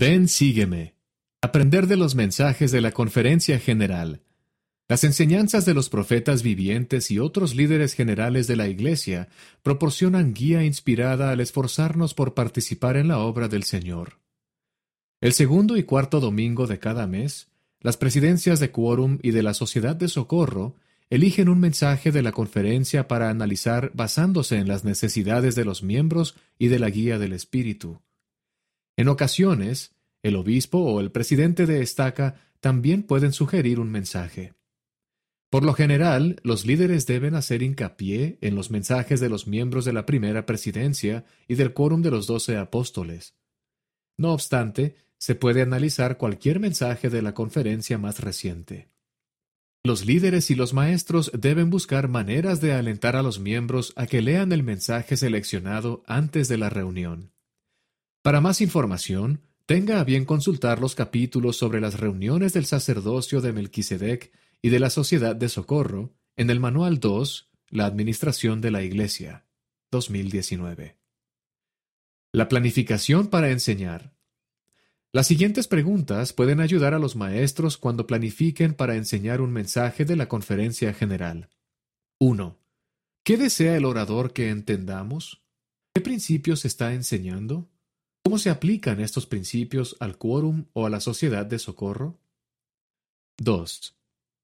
Ven, sígueme. Aprender de los mensajes de la Conferencia General. Las enseñanzas de los profetas vivientes y otros líderes generales de la Iglesia proporcionan guía inspirada al esforzarnos por participar en la obra del Señor. El segundo y cuarto domingo de cada mes, las presidencias de Quórum y de la Sociedad de Socorro eligen un mensaje de la conferencia para analizar basándose en las necesidades de los miembros y de la guía del Espíritu. En ocasiones, el obispo o el presidente de estaca también pueden sugerir un mensaje. Por lo general, los líderes deben hacer hincapié en los mensajes de los miembros de la primera presidencia y del quórum de los doce apóstoles. No obstante, se puede analizar cualquier mensaje de la conferencia más reciente. Los líderes y los maestros deben buscar maneras de alentar a los miembros a que lean el mensaje seleccionado antes de la reunión. Para más información, tenga a bien consultar los capítulos sobre las reuniones del sacerdocio de Melquisedec y de la Sociedad de Socorro en el Manual 2, La Administración de la Iglesia, 2019. La planificación para enseñar. Las siguientes preguntas pueden ayudar a los maestros cuando planifiquen para enseñar un mensaje de la conferencia general. 1. ¿Qué desea el orador que entendamos? ¿Qué principios está enseñando? ¿Cómo se aplican estos principios al quórum o a la sociedad de socorro? 2.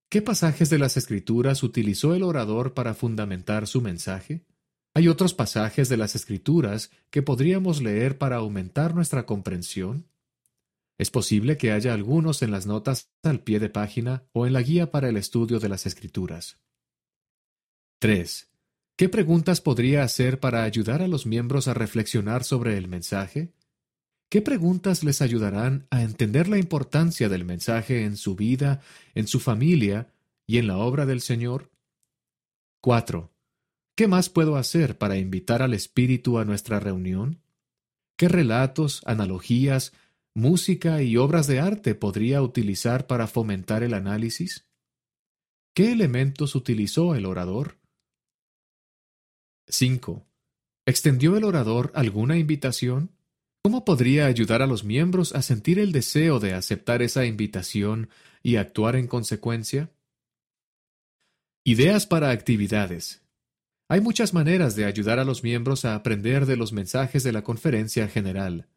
¿Qué pasajes de las Escrituras utilizó el orador para fundamentar su mensaje? ¿Hay otros pasajes de las Escrituras que podríamos leer para aumentar nuestra comprensión? Es posible que haya algunos en las notas al pie de página o en la guía para el estudio de las Escrituras. 3. ¿Qué preguntas podría hacer para ayudar a los miembros a reflexionar sobre el mensaje? ¿Qué preguntas les ayudarán a entender la importancia del mensaje en su vida, en su familia y en la obra del Señor? 4. ¿Qué más puedo hacer para invitar al Espíritu a nuestra reunión? ¿Qué relatos, analogías, música y obras de arte podría utilizar para fomentar el análisis? ¿Qué elementos utilizó el orador? 5. ¿Extendió el orador alguna invitación? ¿Cómo podría ayudar a los miembros a sentir el deseo de aceptar esa invitación y actuar en consecuencia? Ideas para actividades. Hay muchas maneras de ayudar a los miembros a aprender de los mensajes de la conferencia general.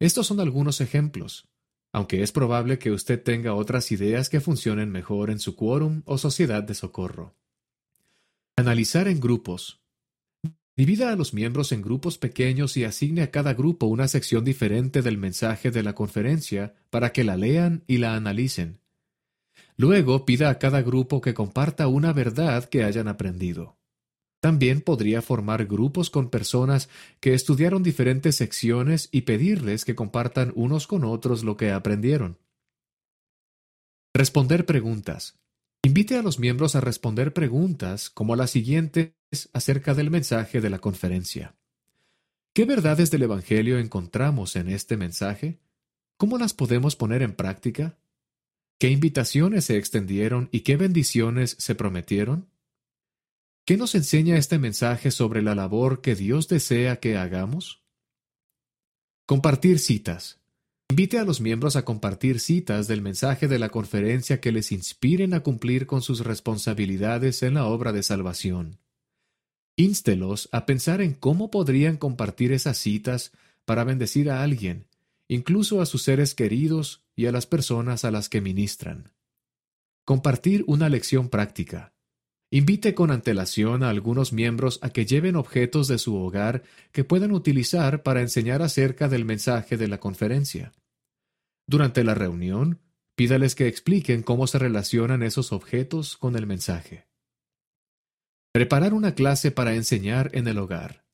Estos son algunos ejemplos, aunque es probable que usted tenga otras ideas que funcionen mejor en su quórum o sociedad de socorro. Analizar en grupos. Divida a los miembros en grupos pequeños y asigne a cada grupo una sección diferente del mensaje de la conferencia para que la lean y la analicen. Luego pida a cada grupo que comparta una verdad que hayan aprendido. También podría formar grupos con personas que estudiaron diferentes secciones y pedirles que compartan unos con otros lo que aprendieron. Responder preguntas. Invite a los miembros a responder preguntas como las siguientes acerca del mensaje de la conferencia. ¿Qué verdades del Evangelio encontramos en este mensaje? ¿Cómo las podemos poner en práctica? ¿Qué invitaciones se extendieron y qué bendiciones se prometieron? ¿Qué nos enseña este mensaje sobre la labor que Dios desea que hagamos? Compartir citas. Invite a los miembros a compartir citas del mensaje de la conferencia que les inspiren a cumplir con sus responsabilidades en la obra de salvación. Ínstelos a pensar en cómo podrían compartir esas citas para bendecir a alguien, incluso a sus seres queridos y a las personas a las que ministran. Compartir una lección práctica. Invite con antelación a algunos miembros a que lleven objetos de su hogar que puedan utilizar para enseñar acerca del mensaje de la conferencia. Durante la reunión, pídales que expliquen cómo se relacionan esos objetos con el mensaje. Preparar una clase para enseñar en el hogar.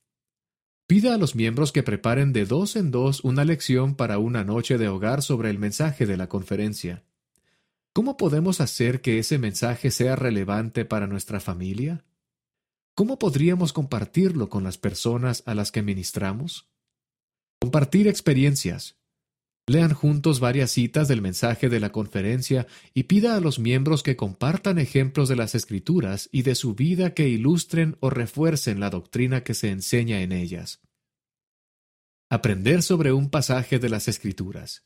Pida a los miembros que preparen de dos en dos una lección para una noche de hogar sobre el mensaje de la conferencia. ¿Cómo podemos hacer que ese mensaje sea relevante para nuestra familia? ¿Cómo podríamos compartirlo con las personas a las que ministramos? Compartir experiencias. Lean juntos varias citas del mensaje de la conferencia y pida a los miembros que compartan ejemplos de las escrituras y de su vida que ilustren o refuercen la doctrina que se enseña en ellas. Aprender sobre un pasaje de las escrituras.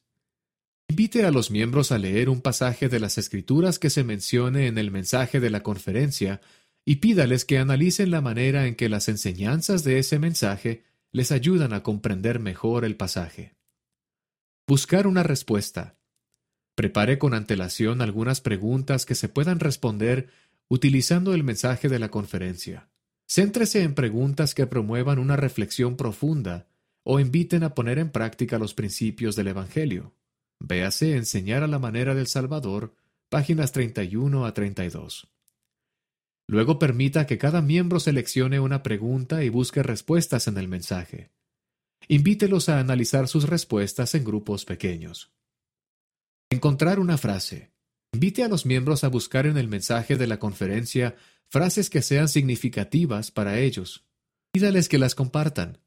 Invite a los miembros a leer un pasaje de las Escrituras que se mencione en el mensaje de la conferencia y pídales que analicen la manera en que las enseñanzas de ese mensaje les ayudan a comprender mejor el pasaje. Buscar una respuesta. Prepare con antelación algunas preguntas que se puedan responder utilizando el mensaje de la conferencia. Céntrese en preguntas que promuevan una reflexión profunda o inviten a poner en práctica los principios del Evangelio. Véase Enseñar a la manera del Salvador, páginas 31 a 32. Luego permita que cada miembro seleccione una pregunta y busque respuestas en el mensaje. Invítelos a analizar sus respuestas en grupos pequeños. Encontrar una frase. Invite a los miembros a buscar en el mensaje de la conferencia frases que sean significativas para ellos. Pídales que las compartan,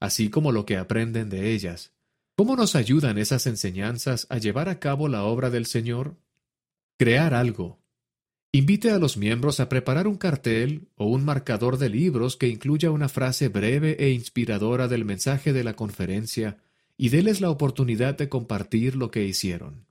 así como lo que aprenden de ellas. ¿Cómo nos ayudan esas enseñanzas a llevar a cabo la obra del Señor? Crear algo. Invite a los miembros a preparar un cartel o un marcador de libros que incluya una frase breve e inspiradora del mensaje de la conferencia y déles la oportunidad de compartir lo que hicieron.